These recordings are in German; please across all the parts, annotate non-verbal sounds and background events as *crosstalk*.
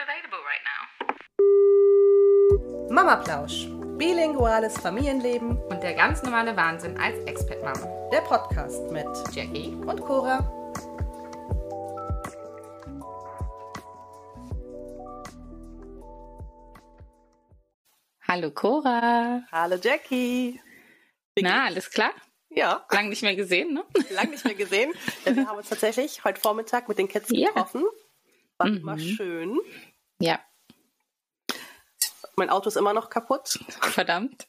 available right now. Mama Plausch. Bilinguales Familienleben. Und der ganz normale Wahnsinn als Expat-Mama. Der Podcast mit Jackie. und Cora. Hallo Cora. Hallo Jackie. Wie Na, geht's? alles klar? Ja, Lang nicht mehr gesehen, ne? *laughs* lange nicht mehr gesehen. Denn wir haben uns tatsächlich heute Vormittag mit den Kids Ja. getroffen. War Mhm. immer schön. Ja, Mein Auto ist immer noch kaputt. verdammt.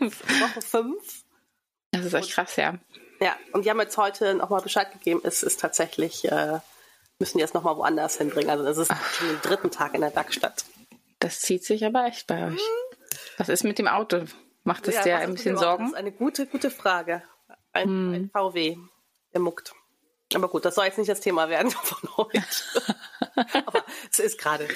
Jetzt Woche fünf. Das ist echt krass, ja. Ja, und die haben jetzt heute nochmal Bescheid gegeben, es ist tatsächlich, äh, müssen die jetzt nochmal woanders hinbringen. Also das ist schon den dritten Tag in der Werkstatt. Das zieht sich aber echt bei euch. Was ist mit dem Auto? Macht es dir was ist ein bisschen Auto? Das Sorgen? ist eine gute, gute Frage. Ein, Hm. ein VW, der muckt. Aber gut, das soll jetzt nicht das Thema werden *laughs* von heute. *laughs* Aber es ist gerade,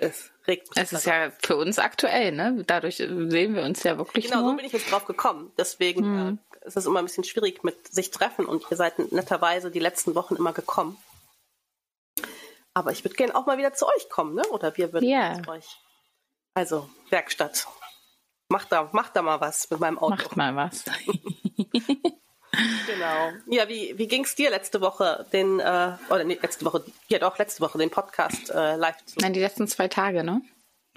es regt mich. Es ist ja für uns aktuell, ne? Dadurch sehen wir uns ja wirklich Genau, so nur. bin ich jetzt drauf gekommen. Deswegen Hm. äh, ist es immer ein bisschen schwierig mit sich treffen und ihr seid netterweise die letzten Wochen immer gekommen. Aber ich würde gerne auch mal wieder zu euch kommen, ne? Oder wir würden Ja. zu euch. Also, Werkstatt. Macht da, macht da mal was mit meinem Auto. Macht mal was. *laughs* Genau. Ja, wie, wie ging es dir letzte Woche, den, äh, oder nee, letzte Woche, ja doch, letzte Woche, den Podcast äh, live zu Nein, die letzten zwei Tage, ne?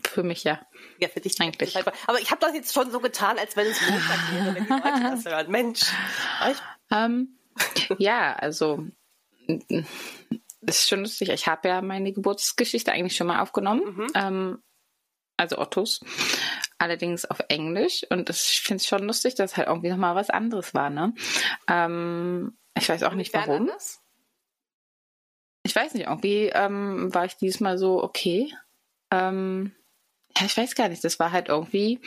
Für mich ja. Ja, für dich Eigentlich. Aber ich habe das jetzt schon so getan, als wenn es Montag wäre, wenn die Leute *laughs* das hören. Mensch. Ich, Ähm, ja, also es ist schon lustig. Ich habe ja meine Geburtsgeschichte eigentlich schon mal aufgenommen. Ähm, also Ottos. Allerdings auf Englisch. Und das, ich finde es schon lustig, dass halt irgendwie nochmal was anderes war, ne? Ähm, ich weiß auch nicht warum. anders? Ich weiß nicht, irgendwie ähm, war ich diesmal so, okay. Ähm, ja, ich weiß gar nicht. Das war halt irgendwie.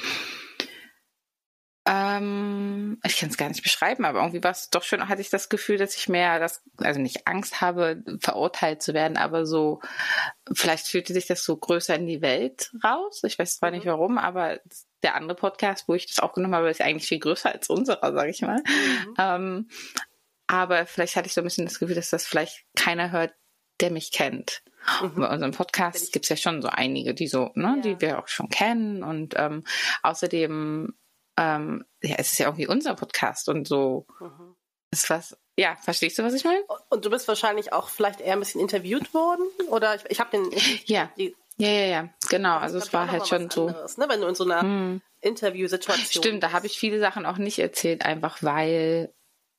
Ähm, ich kann es gar nicht beschreiben, aber irgendwie war es doch schon, hatte ich das Gefühl, dass ich mehr das, also nicht Angst habe, verurteilt zu werden, aber so, vielleicht fühlte sich das so größer in die Welt raus. Ich weiß zwar nicht Mhm. warum, aber der andere Podcast, wo ich das aufgenommen habe, ist eigentlich viel größer als unserer, sage ich mal. Mhm. Ähm, aber vielleicht hatte ich so ein bisschen das Gefühl, dass das vielleicht keiner hört, der mich kennt. Und bei unserem Podcast es ja schon so einige, die so, ne, Ja. die wir auch schon kennen. Und ähm, außerdem, ähm, ja, es ist ja irgendwie unser Podcast und so Mhm. ist was. Ja, verstehst du, was ich meine? Und du bist wahrscheinlich auch vielleicht eher ein bisschen interviewt worden? Oder ich, ich habe den. *laughs* Ja. Die, Ja, ja, ja, genau. Also das es war ich, halt schon so. Anderes, ne? Wenn du in so einer Hm. Interviewsituation. Stimmt, da habe ich viele Sachen auch nicht erzählt, einfach weil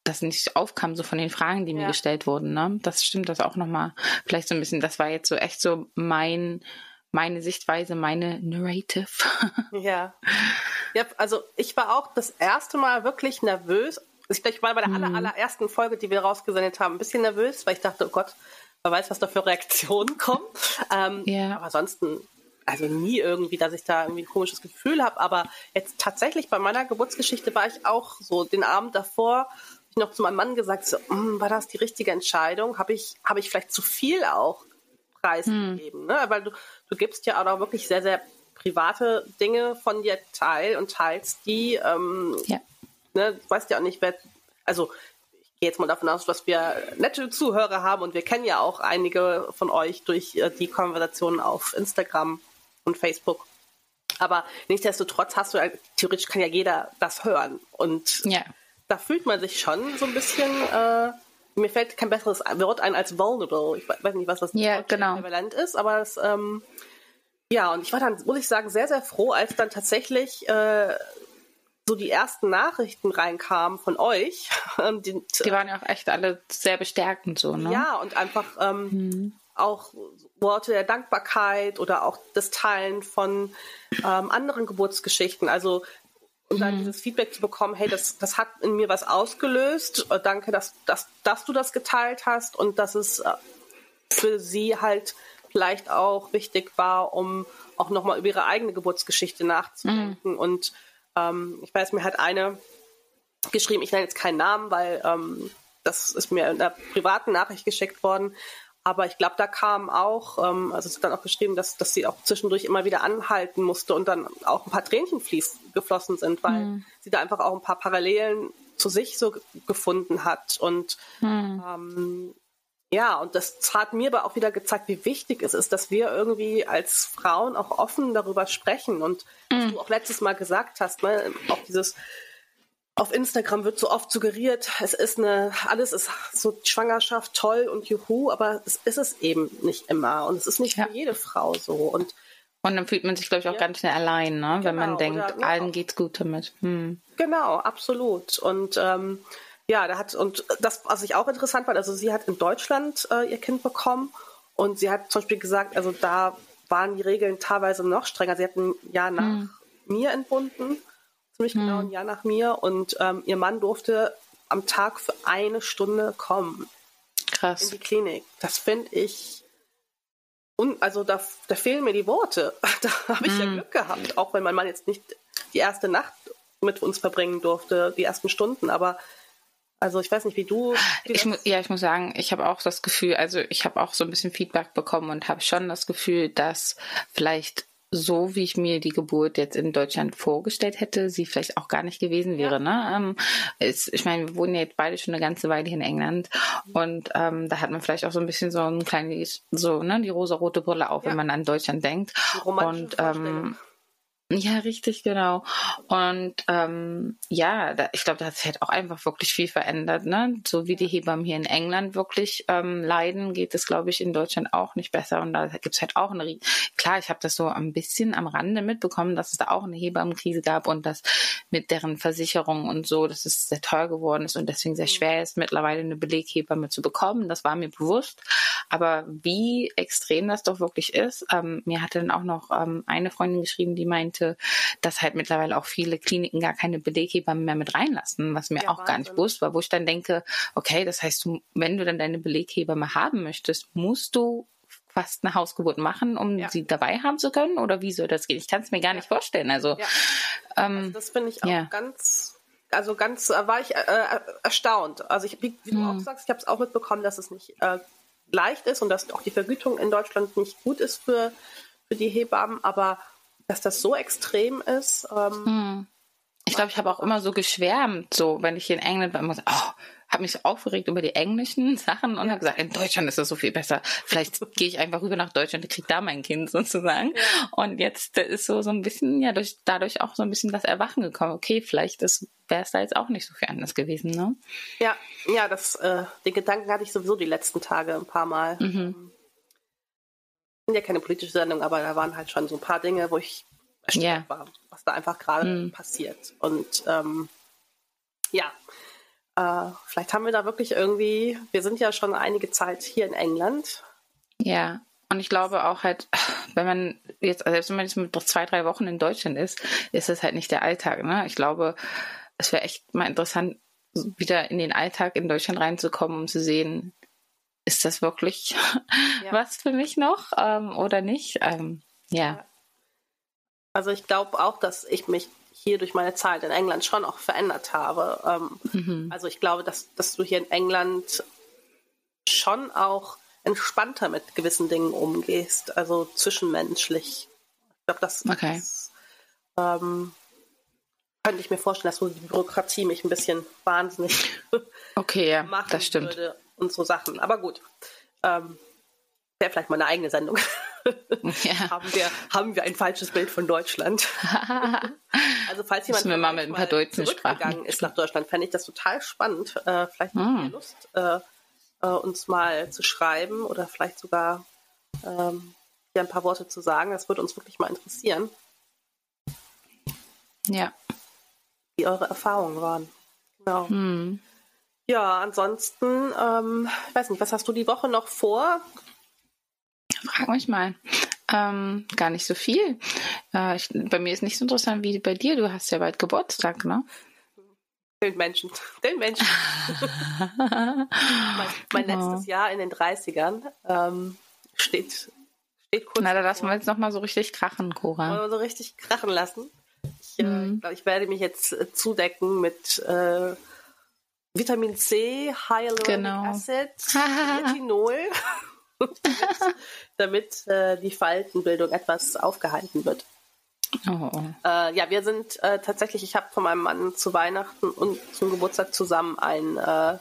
das nicht aufkam, so von den Fragen, die mir Ja. gestellt wurden. Ne? Das stimmt, das auch nochmal. Vielleicht so ein bisschen, das war jetzt so echt so mein, meine Sichtweise, meine Narrative. *laughs* Ja. ja. Also ich war auch das erste Mal wirklich nervös. Ich, glaub, ich war bei der Mhm. aller, allerersten Folge, die wir rausgesendet haben, ein bisschen nervös, weil ich dachte, oh Gott, wer weiß, was da für Reaktionen kommen. Ähm, Ja. Aber ansonsten, also nie irgendwie, dass ich da irgendwie ein komisches Gefühl habe. Aber jetzt tatsächlich bei meiner Geburtsgeschichte war ich auch so den Abend davor, ich noch zu meinem Mann gesagt, so, "Mm, war das die richtige Entscheidung? Habe ich, habe ich vielleicht zu viel auch preisgegeben? Ne? Weil du, du gibst ja auch noch wirklich sehr, sehr private Dinge von dir teil und teilst die. Ähm, ja. ne, du weißt ja auch nicht, wer, also ich gehe jetzt mal davon aus, dass wir nette Zuhörer haben und wir kennen ja auch einige von euch durch äh, die Konversationen auf Instagram und Facebook. Aber nichtsdestotrotz hast du, ja- theoretisch kann ja jeder das hören. Und Ja. da fühlt man sich schon so ein bisschen, äh, mir fällt kein besseres Wort ein als vulnerable. Ich weiß nicht, was das deutsche genau. Äquivalent ist, aber es, ähm, ja, und ich war dann, muss ich sagen, sehr, sehr froh, als dann tatsächlich äh, so die ersten Nachrichten reinkamen von euch. *laughs* Ähm, die, Die waren ja auch echt alle sehr bestärkend so, ne? ja, und einfach ähm, auch Worte der Dankbarkeit oder auch das Teilen von ähm, anderen Geburtsgeschichten. Also und dann dieses Feedback zu bekommen, hey, das, das hat in mir was ausgelöst. Äh, danke, dass, dass, dass du das geteilt hast und dass es äh, für sie halt vielleicht auch wichtig war, um auch nochmal über ihre eigene Geburtsgeschichte nachzudenken. Und ähm, ich weiß, mir hat eine geschrieben, ich nenne jetzt keinen Namen, weil ähm, das ist mir in einer privaten Nachricht geschickt worden. Aber ich glaube, da kam auch, ähm, also es hat dann auch geschrieben, dass, dass sie auch zwischendurch immer wieder anhalten musste und dann auch ein paar Tränchen fließ, geflossen sind, weil sie da einfach auch ein paar Parallelen zu sich so ge- gefunden hat. Und ähm, Ja, und das hat mir aber auch wieder gezeigt, wie wichtig es ist, dass wir irgendwie als Frauen auch offen darüber sprechen. Und mhm. was du auch letztes Mal gesagt hast, ne, auch dieses, auf Instagram wird so oft suggeriert, es ist eine, alles ist so Schwangerschaft toll und juhu, aber es ist es eben nicht immer. Und es ist nicht ja. für jede Frau so. Und und dann fühlt man sich, glaube ich, auch ja. ganz schnell allein, ne? wenn man genau, denkt, oder, allen geht's gut damit. Hm. Genau, absolut. Und ähm, ja, da hat, und das, was ich auch interessant fand, also sie hat in Deutschland äh, ihr Kind bekommen und sie hat zum Beispiel gesagt, also da waren die Regeln teilweise noch strenger. Sie hat ein Jahr nach hm. mir entbunden, ziemlich hm. genau ein Jahr nach mir und ähm, ihr Mann durfte am Tag für eine Stunde kommen. Krass. In die Klinik. Das finde ich und also da, da fehlen mir die Worte. *laughs* Da habe ich mm. ja. Glück gehabt, auch wenn mein Mann jetzt nicht die erste Nacht mit uns verbringen durfte, die ersten Stunden, aber also ich weiß nicht, wie du. Wie ich ja, ich muss sagen, ich habe auch das Gefühl, also ich habe auch so ein bisschen Feedback bekommen und habe schon das Gefühl, dass vielleicht so, wie ich mir die Geburt jetzt in Deutschland vorgestellt hätte, sie vielleicht auch gar nicht gewesen wäre. Ne? Ähm, ist, ich meine, wir wohnen ja jetzt beide schon eine ganze Weile hier in England und ähm, da hat man vielleicht auch so ein bisschen so ein kleines, so, ne, die rosa-rote Brille auf, ja. wenn man an Deutschland denkt. Und ähm, ja, richtig, genau. Und ähm, ja, da, ich glaube, da hat sich halt auch einfach wirklich viel verändert. Ne? So wie die Hebammen hier in England wirklich ähm, leiden, geht es, glaube ich, in Deutschland auch nicht besser. Und da gibt's halt auch eine, klar, ich habe das so ein bisschen am Rande mitbekommen, dass es da auch eine Hebammenkrise gab und dass mit deren Versicherung und so, dass es sehr teuer geworden ist und deswegen sehr schwer ist, mittlerweile eine Beleghebamme zu bekommen. Das war mir bewusst. Aber wie extrem das doch wirklich ist, ähm, mir hatte dann auch noch ähm, eine Freundin geschrieben, die meinte, meinte, dass halt mittlerweile auch viele Kliniken gar keine Beleghebammen mehr mit reinlassen, was mir ja, auch Wahnsinn. gar nicht bewusst war, wo ich dann denke, okay, das heißt, du, wenn du dann deine Beleghebamme haben möchtest, musst du fast eine Hausgeburt machen, um ja. sie dabei haben zu können? Oder wie soll das gehen? Ich kann es mir gar nicht vorstellen. Also, ja. ähm, also das finde ich auch ganz also ganz äh, war ich äh, erstaunt. Also ich, wie, wie du auch hm. sagst, ich habe es auch mitbekommen, dass es nicht äh, leicht ist und dass auch die Vergütung in Deutschland nicht gut ist für, für die Hebammen, aber dass das so extrem ist. Ähm, hm. Ich glaube, ich habe auch immer so geschwärmt, so wenn ich hier in England war, immer so, oh, habe mich so aufgeregt über die englischen *laughs* Sachen und ja. habe gesagt, in Deutschland ist das so viel besser. Vielleicht *laughs* gehe ich einfach rüber nach Deutschland und kriege da mein Kind *laughs* sozusagen. Ja. Und jetzt ist so so ein bisschen ja durch dadurch auch so ein bisschen das Erwachen gekommen. Okay, vielleicht wäre es da jetzt auch nicht so viel anders gewesen, ne? Ja, ja, das äh, den Gedanken hatte ich sowieso die letzten Tage ein paar Mal. Mhm. Ja keine politische Sendung, aber da waren halt schon so ein paar Dinge, wo ich erstaunt yeah. war, was da einfach gerade mm. passiert. Und ähm, ja, äh, vielleicht haben wir da wirklich irgendwie, wir sind ja schon einige Zeit hier in England. Ja, und ich glaube auch halt, *sighs* wenn man jetzt, also selbst wenn man jetzt mit zwei, drei Wochen in Deutschland ist, ist das halt nicht der Alltag. Ne? Ich glaube, es wäre echt mal interessant, wieder in den Alltag in Deutschland reinzukommen, um zu sehen, ist das wirklich *laughs* ja. was für mich noch ähm, oder nicht? Ähm, ja. Also ich glaube auch, dass ich mich hier durch meine Zeit in England schon auch verändert habe. Ähm, mhm. Also ich glaube, dass, dass du hier in England schon auch entspannter mit gewissen Dingen umgehst, also zwischenmenschlich. Ich glaube, das, okay. das ähm, könnte ich mir vorstellen, dass so die Bürokratie mich ein bisschen wahnsinnig okay, ja, *laughs* das stimmt. würde und so Sachen. Aber gut, ähm, wäre vielleicht mal eine eigene Sendung. *laughs* Ja. haben, wir, haben wir ein falsches Bild von Deutschland? *laughs* also falls jemand wir mal mit ein paar Deutschen zurückgegangen ist nach Deutschland, fände ich das total spannend. Äh, vielleicht hm. habt ihr Lust, äh, äh, uns mal zu schreiben oder vielleicht sogar ähm, hier ein paar Worte zu sagen. Das würde uns wirklich mal interessieren. Ja. Wie eure Erfahrungen waren. Genau. Hm. Ja, ansonsten, ähm, ich weiß nicht, was hast du die Woche noch vor? Frag mich mal. Ähm, gar nicht so viel. Äh, ich, bei mir ist nicht so interessant wie bei dir. Du hast ja bald Geburtstag, ne? Den Menschen. Den Menschen. *laughs* mein, mein genau. letztes Jahr in den 30ern ähm, steht, steht kurz. Na, da lassen wir jetzt nochmal so richtig krachen, Cora. Wollen wir so richtig krachen lassen. Ich, äh, mhm. äh, glaub, ich werde mich jetzt äh, zudecken mit äh, Vitamin C, Hyaluronic genau. Acid, *laughs* Retinol, damit, äh, die Faltenbildung etwas aufgehalten wird. Oh. Äh, ja, wir sind äh, tatsächlich, ich habe von meinem Mann zu Weihnachten und zum Geburtstag zusammen ein, äh,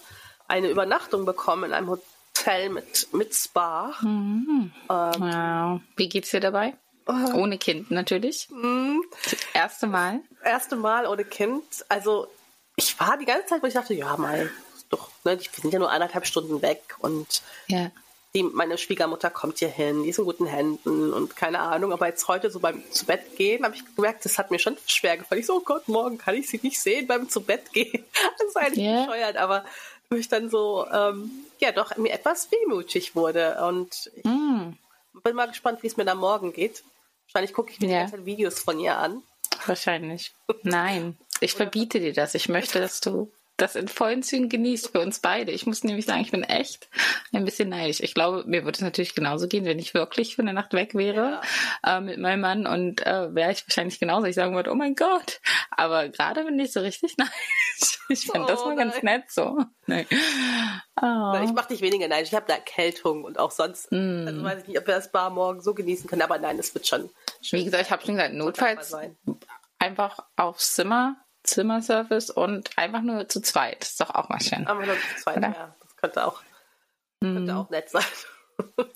eine Übernachtung bekommen in einem Hotel mit, mit Spa. Mhm. Ähm, wow. Wie geht's dir dabei? Uh, ohne Kind natürlich. Mhm. Das erste Mal. Erste Mal ohne Kind. Also ich war die ganze Zeit, wo ich dachte, ja mal, doch, ne, wir sind ja nur eineinhalb Stunden weg und ja. die, meine Schwiegermutter kommt hier hin, die ist in guten Händen und keine Ahnung. Aber jetzt heute so beim zu Bett gehen, habe ich gemerkt, das hat mir schon schwer gefallen. Ich so, oh Gott, morgen kann ich sie nicht sehen beim zu Bett gehen. *laughs* Das ist eigentlich yeah. bescheuert, aber ich dann so, ähm, ja, doch mir etwas wehmutig wurde. Und ich mm. bin mal gespannt, wie es mir dann morgen geht. Wahrscheinlich gucke ich mir ja. die ganzen Videos von ihr an. Wahrscheinlich. Nein, *laughs* ich verbiete dir das. Ich möchte, dass du das in vollen Zügen genießt für uns beide. Ich muss nämlich sagen, ich bin echt ein bisschen neidisch. Ich glaube, mir würde es natürlich genauso gehen, wenn ich wirklich für eine Nacht weg wäre ja. äh, mit meinem Mann und äh, wäre ich wahrscheinlich genauso. Ich sagen würde, oh mein Gott. Aber gerade bin ich so richtig *laughs* neidisch. Ich fand oh, das mal nein. ganz nett so. Nee. Oh. Ich mache dich weniger neidisch. Ich habe eine Erkältung und auch sonst. Mm. Also weiß ich nicht, ob wir das Bar morgen so genießen können. Aber nein, es wird schon. Wie gesagt, ich habe schon gesagt, notfalls einfach aufs Zimmer Zimmerservice und einfach nur zu zweit. Ist doch auch mal schön. Einfach nur zu zweit, Oder? ja. Das könnte auch, mm. könnte auch nett sein. *laughs*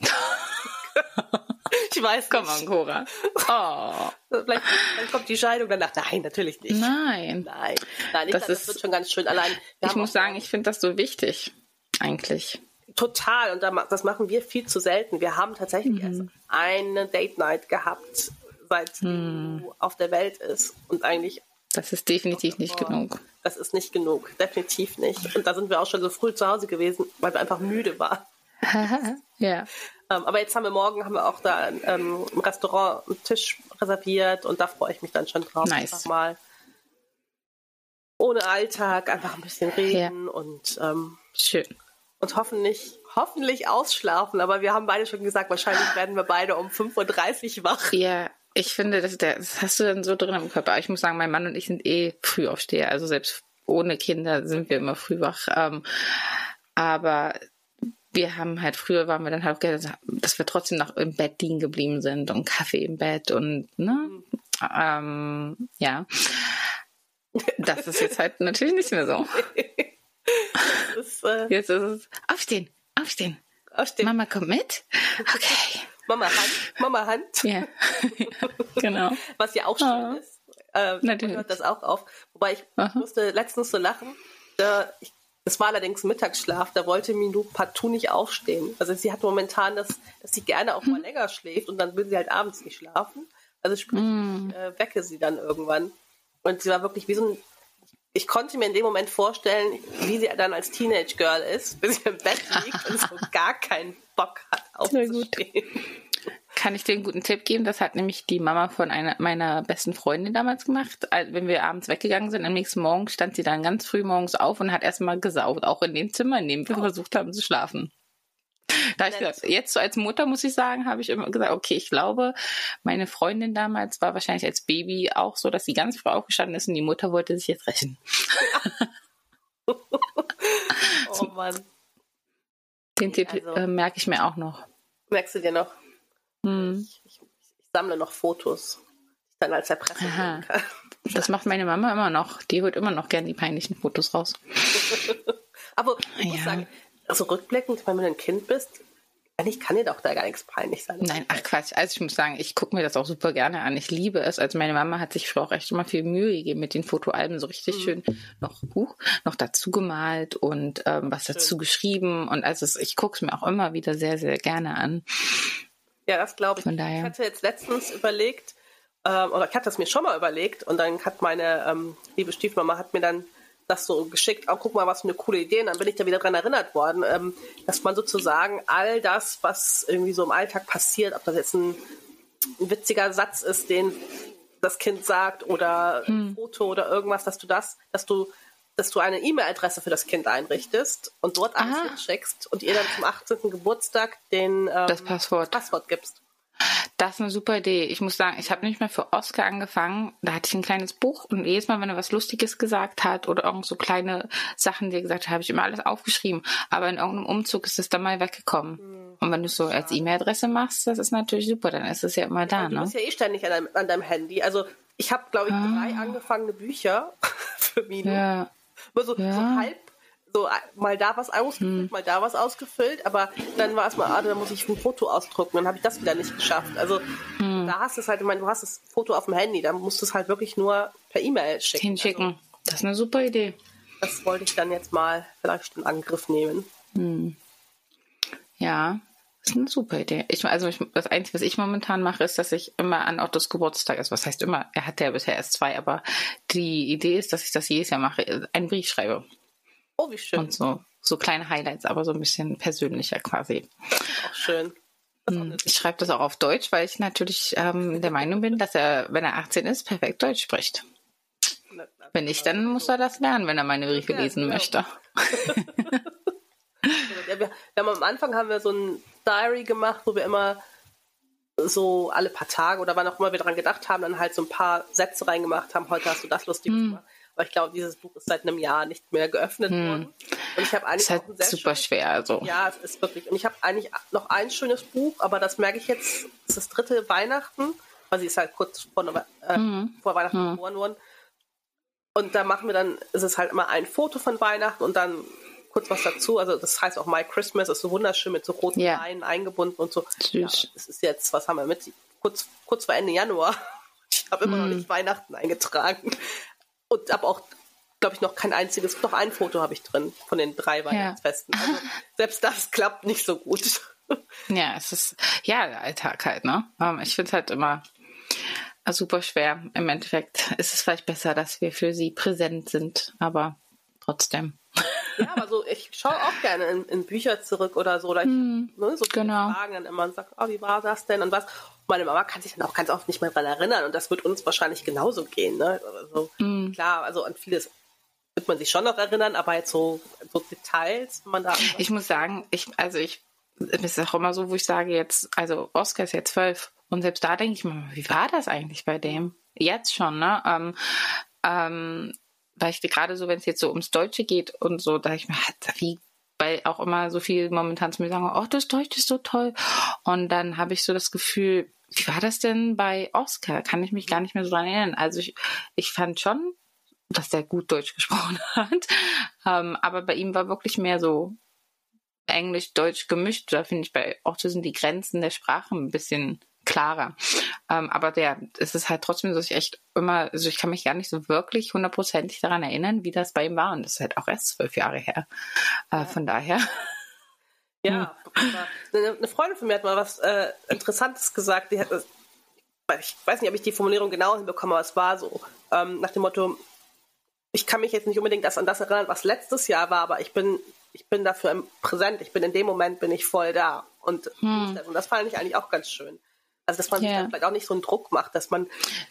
ich weiß nicht. Komm mal, Cora. Oh. *laughs* Vielleicht, dann kommt die Scheidung danach. Nein, natürlich nicht. Nein. Nein. Nein, ich das, dachte, ist, das wird schon ganz schön. Allein. Ich muss sagen, ich finde das so wichtig. Eigentlich. Total. Und das machen wir viel zu selten. Wir haben tatsächlich mhm. erst eine Date Night gehabt, seit mhm. du auf der Welt ist. Und eigentlich das ist definitiv nicht oh, genug. Das ist nicht genug, definitiv nicht. Und da sind wir auch schon so früh zu Hause gewesen, weil wir einfach müde waren. *laughs* ja. Ähm, aber jetzt haben wir morgen haben wir auch da ähm, im Restaurant einen Tisch reserviert und da freue ich mich dann schon drauf. Nice. Einfach mal ohne Alltag einfach ein bisschen reden ja. und ähm, schön. Und hoffentlich, hoffentlich ausschlafen. Aber wir haben beide schon gesagt, wahrscheinlich werden wir beide um 5.30 Uhr wach. Ja, ich finde, das, das hast du dann so drin im Körper. Ich muss sagen, mein Mann und ich sind eh früh aufsteher. Also selbst ohne Kinder sind wir immer früh wach. Ähm, aber wir haben halt, früher waren wir dann halt, dass wir trotzdem noch im Bett liegen geblieben sind und Kaffee im Bett und, ne, ähm, ja. Das ist jetzt halt natürlich nicht mehr so. Ist, äh jetzt ist es, aufstehen, aufstehen. Aufstehen. Mama kommt mit? Okay. Mama Hand, Mama Hand. *laughs* Ja, *laughs* genau. Was ja auch schön oh. ist. Äh, Natürlich. hört das auch auf. Wobei ich Aha. musste letztens so lachen. Da, ich, das war allerdings Mittagsschlaf, da wollte Minou partout nicht aufstehen. Also sie hat momentan das, dass sie gerne auch mal hm. länger schläft und dann will sie halt abends nicht schlafen. Also sprich, hm. ich äh, wecke sie dann irgendwann. Und sie war wirklich wie so ein ich konnte mir in dem Moment vorstellen, wie sie dann als Teenage Girl ist, bis sie im Bett liegt und so *laughs* gar keinen Bock hat aufzustehen. Kann ich dir einen guten Tipp geben? Das hat nämlich die Mama von einer meiner besten Freundin damals gemacht. Wenn wir abends weggegangen sind, am nächsten Morgen stand sie dann ganz früh morgens auf und hat erstmal gesaugt, auch in dem Zimmer, in dem wir oh. versucht haben zu schlafen. Da ich gesagt, jetzt so als Mutter muss ich sagen, habe ich immer gesagt, okay, ich glaube, meine Freundin damals war wahrscheinlich als Baby auch so, dass sie ganz früh aufgestanden ist und die Mutter wollte sich jetzt rächen. *laughs* oh Mann. Den Tipp also, äh, merke ich mir auch noch. Merkst du dir noch? Hm. Ich, ich, ich, sammle noch Fotos, die ich dann als Erpressung kann. Das *laughs* macht meine Mama immer noch. Die holt immer noch gern die peinlichen Fotos raus. *laughs* Aber ich ja. muss sagen, also rückblickend, wenn du ein Kind bist, eigentlich kann dir doch da gar nichts peinlich sein. Nein, ach Quatsch. Also ich muss sagen, ich gucke mir das auch super gerne an. Ich liebe es. Also meine Mama hat sich früher auch echt immer viel Mühe gegeben mit den Fotoalben, so richtig mhm. schön noch Buch noch dazu gemalt und ähm, was schön. dazu geschrieben. Und also ich gucke es mir auch immer wieder sehr, sehr gerne an. Ja, das glaube ich. Von daher. Ich hatte jetzt letztens überlegt, ähm, oder ich hatte es mir schon mal überlegt und dann hat meine ähm, liebe Stiefmama hat mir dann das so geschickt, auch guck mal, was für eine coole Idee. Und dann bin ich da wieder dran erinnert worden, ähm, dass man sozusagen all das, was irgendwie so im Alltag passiert, ob das jetzt ein, ein witziger Satz ist, den das Kind sagt oder ein hm. Foto oder irgendwas, dass du das, dass du dass du eine E-Mail-Adresse für das Kind einrichtest und dort alles Aha. hinschickst und ihr dann zum 18. Geburtstag den ähm, das Passwort. Passwort gibst. Das ist eine super Idee. Ich muss sagen, ich habe nicht mehr für Oscar angefangen. Da hatte ich ein kleines Buch und jedes Mal, wenn er was Lustiges gesagt hat oder irgend so kleine Sachen, die er gesagt hat, habe ich immer alles aufgeschrieben. Aber in irgendeinem Umzug ist es dann mal weggekommen. Mhm. Und wenn du es so als E-Mail-Adresse machst, das ist natürlich super. Dann ist es ja immer da. Ja, du ne? bist ja eh ständig an deinem, an deinem Handy. Also ich habe, glaube ich, ah. drei angefangene Bücher *laughs* für Mino. Ja. Nur so, ja. so halb so mal da was ausgefüllt, hm. mal da was ausgefüllt, aber dann war es mal, ah, da muss ich ein Foto ausdrucken, dann habe ich das wieder nicht geschafft. Also hm. da hast du es halt, ich meine, du hast das Foto auf dem Handy, da musst du es halt wirklich nur per E-Mail schicken. Hinschicken. Also, das ist eine super Idee. Das wollte ich dann jetzt mal vielleicht in Angriff nehmen. Hm. Ja, ist eine super Idee. Ich, also ich, das Einzige, was ich momentan mache, ist, dass ich immer an Ottos Geburtstag, also was heißt immer, er hat ja bisher erst zwei, aber die Idee ist, dass ich das jedes Jahr mache, einen Brief schreibe. Oh, wie schön. Und so, so kleine Highlights, aber so ein bisschen persönlicher quasi. auch schön. Hm, ich schreibe das auch auf Deutsch, weil ich natürlich ähm, der Meinung bin, dass er, wenn er 18 ist, perfekt Deutsch spricht. Wenn nicht, dann muss er das lernen, wenn er meine Briefe lesen genau. möchte. *laughs* ja, wir, wir haben am Anfang haben wir so ein Diary gemacht, wo wir immer so alle paar Tage oder wann auch immer wir daran gedacht haben, dann halt so ein paar Sätze reingemacht haben. Heute hast du das lustig hm. gemacht. Aber ich glaube, dieses Buch ist seit einem Jahr nicht mehr geöffnet hm. worden. Und ich habe eigentlich ist halt super schwer. Also. Ja, es ist wirklich. Und ich habe eigentlich noch ein schönes Buch, aber das merke ich jetzt. Es ist das dritte Weihnachten, weil sie ist halt kurz vor, äh, hm. vor Weihnachten hm. geboren worden. Und da machen wir dann, ist es halt immer ein Foto von Weihnachten und dann kurz was dazu. Also das heißt auch My Christmas ist so wunderschön mit so roten yeah. Leinen eingebunden und so. Süß. Ja, es ist jetzt, was haben wir mit? Kurz, kurz vor Ende Januar. *laughs* Ich habe immer mm. noch nicht Weihnachten eingetragen. Und habe auch, glaube ich, noch kein einziges, noch ein Foto habe ich drin von den drei Weihnachtsfesten. Ja. Also *laughs* selbst das klappt nicht so gut. *laughs* Ja, es ist, ja, der Alltag halt, ne? Ähm, ich finde es halt immer super schwer. Im Endeffekt ist es vielleicht besser, dass wir für sie präsent sind, aber trotzdem. Ja, aber so, ich schaue auch gerne in, in, Bücher zurück oder so. Oder ich mm, ne, so genau. Fragen dann immer und sage, oh, wie war das denn und was. meine Mama kann sich dann auch ganz oft nicht mehr daran erinnern und das wird uns wahrscheinlich genauso gehen. Ne? Also, mm. Klar, also an vieles wird man sich schon noch erinnern, aber jetzt so, so Details, wenn man da. Ich muss sagen, ich, also ich, es ist auch immer so, wo ich sage jetzt, also Oscar ist jetzt zwölf und selbst da denke ich mir, wie war das eigentlich bei dem? Jetzt schon, ne? Ähm, ähm, weil ich gerade so, wenn es jetzt so ums Deutsche geht und so, da ich mir, wie, weil auch immer so viel momentan zu mir sagen, oh, das Deutsch ist so toll. Und dann habe ich so das Gefühl, wie war das denn bei Oscar? Kann ich mich gar nicht mehr so dran erinnern. Also ich, ich fand schon, dass der gut Deutsch *laughs* gesprochen hat. Ähm, aber bei ihm war wirklich mehr so Englisch-Deutsch gemischt. Da finde ich bei Otto sind die Grenzen der Sprache ein bisschen klarer. Ähm, aber der, es ist halt trotzdem so, ich echt immer, also ich kann mich gar nicht so wirklich hundertprozentig daran erinnern, wie das bei ihm war. Und das ist halt auch erst zwölf Jahre her. Äh, ja. Von daher. Ja, hm. eine Freundin von mir hat mal was äh, Interessantes gesagt. Die hat, ich weiß nicht, ob ich die Formulierung genau hinbekomme, aber es war so, ähm, nach dem Motto, ich kann mich jetzt nicht unbedingt an das erinnern, was letztes Jahr war, aber ich bin, ich bin dafür präsent. Ich bin in dem Moment, bin ich voll da. Und, hm. und das fand ich eigentlich auch ganz schön. Also dass man dann vielleicht auch nicht so einen Druck macht, dass man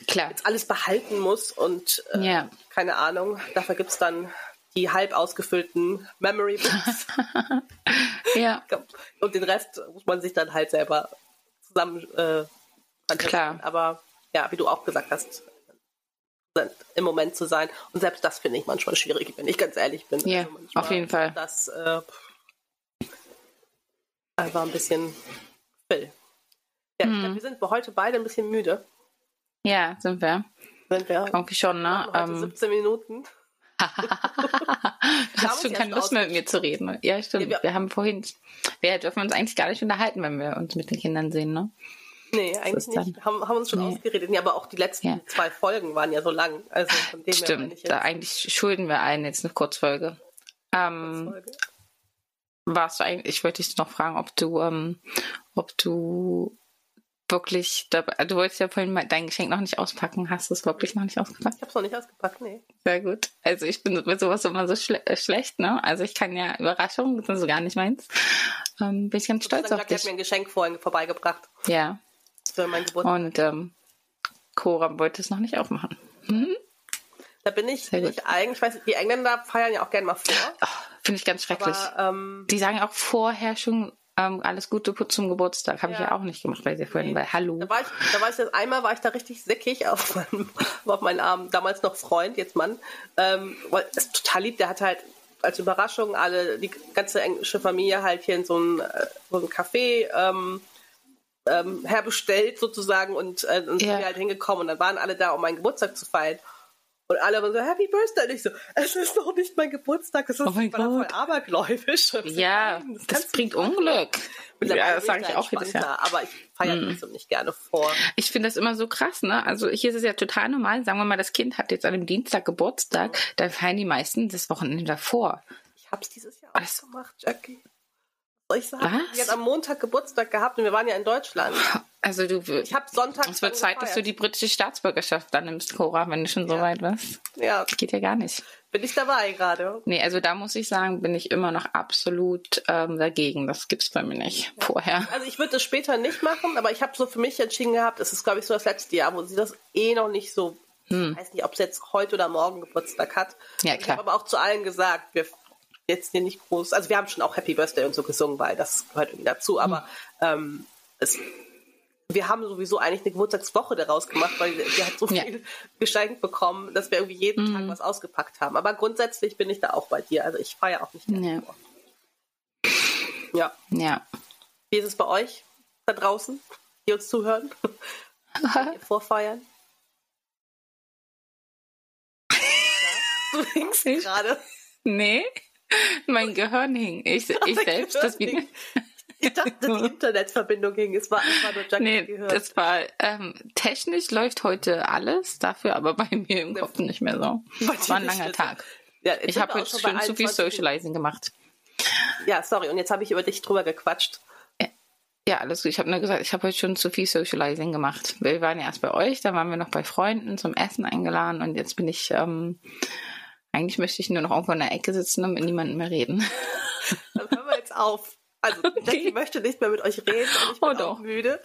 Klar. jetzt alles behalten muss und äh, yeah. keine Ahnung, dafür gibt es dann die halb ausgefüllten Memory Books. *laughs* ja. *laughs* Und den Rest muss man sich dann halt selber zusammen äh, Klar. Aber ja, wie du auch gesagt hast, im Moment zu sein. Und selbst das finde ich manchmal schwierig, wenn ich ganz ehrlich bin. Ja, also auf jeden Fall. Das äh, war ein bisschen Phil. Ja, hm. glaub, wir sind heute beide ein bisschen müde. Ja, sind wir. Sind wir. Irgendwie schon, ne? Ähm, 17 Minuten. *laughs* du hast schon keine Lust mehr mit mir zu reden. Ja, stimmt. Ja, wir, wir, haben vorhin, wir dürfen uns eigentlich gar nicht unterhalten, wenn wir uns mit den Kindern sehen, ne? Nee, eigentlich nicht. Haben, haben uns schon nee. ausgeredet. Nee, aber auch die letzten ja. zwei Folgen waren ja so lang. Also von dem Stimmt, da eigentlich schulden wir allen jetzt eine Kurzfolge. Ähm, Kurzfolge. Warst du eigentlich, ich wollte dich noch fragen, ob du, ähm, ob du wirklich, du wolltest ja vorhin mal dein Geschenk noch nicht auspacken. Hast du es wirklich noch nicht ausgepackt? Ich habe es noch nicht ausgepackt, nee. Sehr gut. Also ich bin mit sowas immer so schle äh, schlecht, ne? Also ich kann ja Überraschungen, das ist so gar nicht meins. Ähm, bin ich ganz stolz auf dich. hat mir ein Geschenk vorhin vorbeigebracht. Ja. Für mein Geburtstag. Und ähm, Cora wollte es noch nicht aufmachen. Mhm. Da bin ich, bin ich eigentlich, weiß, die Engländer feiern ja auch gerne mal vor. Oh, Finde ich ganz schrecklich. Aber, ähm, die sagen auch vorher schon ähm, alles Gute zum Geburtstag. Habe ja. ich ja auch nicht gemacht bei dir vorhin, weil Hallo. Da war ich, da war ich das einmal war ich da richtig sickig auf meinem, *laughs* auf meinen Arm, damals noch Freund, jetzt Mann. Ähm, weil das ist total lieb, der hat halt als Überraschung alle, die ganze englische Familie halt hier in so ein, äh, so ein Café ähm, ähm, herbestellt sozusagen und, äh, und ja. sind wir halt hingekommen und dann waren alle da, um meinen Geburtstag zu feiern. Und alle immer so, Happy Birthday. Und ich so, es ist doch nicht mein Geburtstag, es ist oh mein voll abergläubisch. Ja, nein, das, das bringt Unglück. Ja, das sage ich auch jedes Jahr. Aber ich feiere mm. trotzdem nicht gerne vor. Ich finde das immer so krass, ne? Also hier ist es ja total normal. Sagen wir mal, das Kind hat jetzt an einem Dienstag Geburtstag, dann feiern die meisten das Wochenende davor. Ich habe es dieses Jahr auch Was? gemacht, Jackie. Ich? Die hat am Montag Geburtstag gehabt und wir waren ja in Deutschland. Also du Ich habe Sonntag. Es wird Zeit, gefeiert. dass du die britische Staatsbürgerschaft dann nimmst, Cora, wenn du schon so ja. weit bist. Ja. Das geht ja gar nicht. Bin ich dabei gerade. Nee, also da muss ich sagen, bin ich immer noch absolut ähm, dagegen. Das gibt's bei mir nicht ja. vorher. Also ich würde das später nicht machen, aber ich habe so für mich entschieden gehabt, es ist glaube ich so das letzte Jahr, wo sie das eh noch nicht so hm. Ich weiß nicht, ob sie jetzt heute oder morgen Geburtstag hat. Ja, klar. Ich habe aber auch zu allen gesagt, wir jetzt hier nicht groß, also wir haben schon auch Happy Birthday und so gesungen, weil das gehört irgendwie dazu, aber ähm, es, wir haben sowieso eigentlich eine Geburtstagswoche daraus gemacht, weil wir halt so viel ja. geschenkt bekommen, dass wir irgendwie jeden mhm. Tag was ausgepackt haben. Aber grundsätzlich bin ich da auch bei dir. Also ich feiere auch nicht mehr. Ja. ja. Ja. Wie ist es bei euch da draußen, die uns zuhören? *laughs* vorfeiern? *laughs* Du denkst gerade. Nee. Mein Gehirn hing. Ich, ich selbst, das wie. Ich dachte, die *laughs* Internetverbindung hing. Es war einfach nur Jackie nee, gehört. Das war ähm, technisch läuft heute alles, dafür aber bei mir im Kopf nicht mehr so. *laughs* Es war ein langer Tag. Ja, ich habe heute schon zu viel Socializing gemacht. Ja, sorry. Und jetzt habe ich über dich drüber gequatscht. Ja, alles gut. Ich habe nur gesagt, ich habe heute schon zu viel Socializing gemacht. Wir waren ja erst bei euch, dann waren wir noch bei Freunden zum Essen eingeladen und jetzt bin ich ähm, eigentlich möchte ich nur noch irgendwo in der Ecke sitzen und mit niemandem mehr reden. *laughs* Dann hören wir jetzt auf. Also, *laughs* okay. Jackie möchte nicht mehr mit euch reden und ich bin oh, auch müde.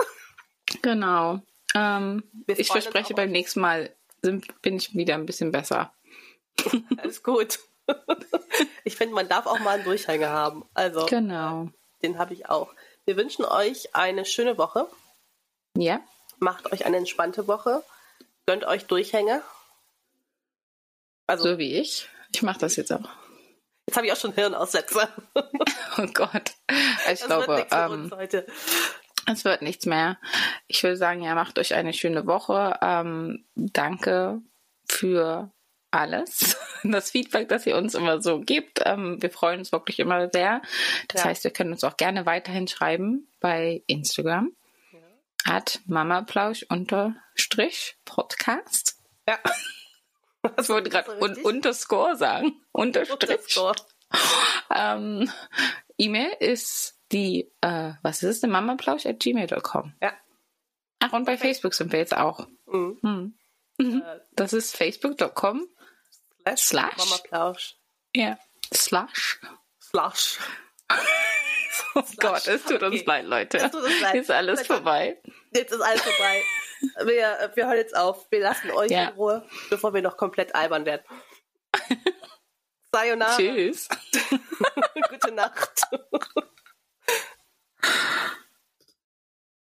Genau. Ähm, ich verspreche, beim nächsten Mal sind, bin ich wieder ein bisschen besser. *laughs* Alles gut. Ich finde, man darf auch mal einen Durchhänger haben. Also, genau. Den habe ich auch. Wir wünschen euch eine schöne Woche. Ja. Macht euch eine entspannte Woche. Gönnt euch Durchhänge also, so wie ich. Ich mache das jetzt auch. Jetzt habe ich auch schon Hirnaussetzer. *laughs* oh Gott. Ich das glaube, ähm, es wird nichts mehr. Ich würde sagen, ja, macht euch eine schöne Woche. Ähm, danke für alles. *laughs* Das Feedback, das ihr uns immer so gibt. Ähm, wir freuen uns wirklich immer sehr. Das ja. heißt, ihr könnt uns auch gerne weiterhin schreiben bei Instagram. Ja. At mamaplausch unterstrich Podcast. Ja. *laughs* Ich wollte gerade un Unterscore sagen. Unterstrich. Unterscore. ähm, E-Mail ist die, äh, was ist es denn? mamaplausch at gmail.com. Ja. Ach, und bei okay. Facebook sind wir jetzt auch. Mhm. Hm. Mhm. Äh, das ist facebook.com slash, slash mamaplausch. Ja. Slash. Slash. *laughs* oh Slash. Gott, es tut uns leid, Leute. Es tut uns leid. Jetzt ist alles Vielleicht vorbei. Jetzt ist alles vorbei wir, wir hören jetzt auf. Wir lassen euch ja. in Ruhe, bevor wir noch komplett albern werden. *laughs* Sayonara. Tschüss. *laughs* Gute Nacht. *laughs*